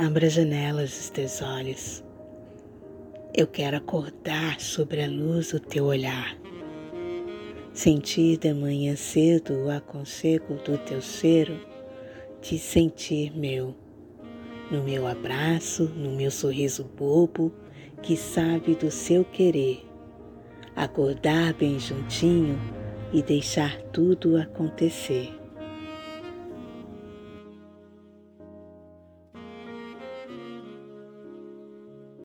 Abra as janelas dos teus olhos. Eu quero acordar sobre a luz do teu olhar. Sentir de manhã cedo o aconchego do teu cheiro, te sentir meu, no meu abraço, no meu sorriso bobo que sabe do seu querer. Acordar bem juntinho e deixar tudo acontecer.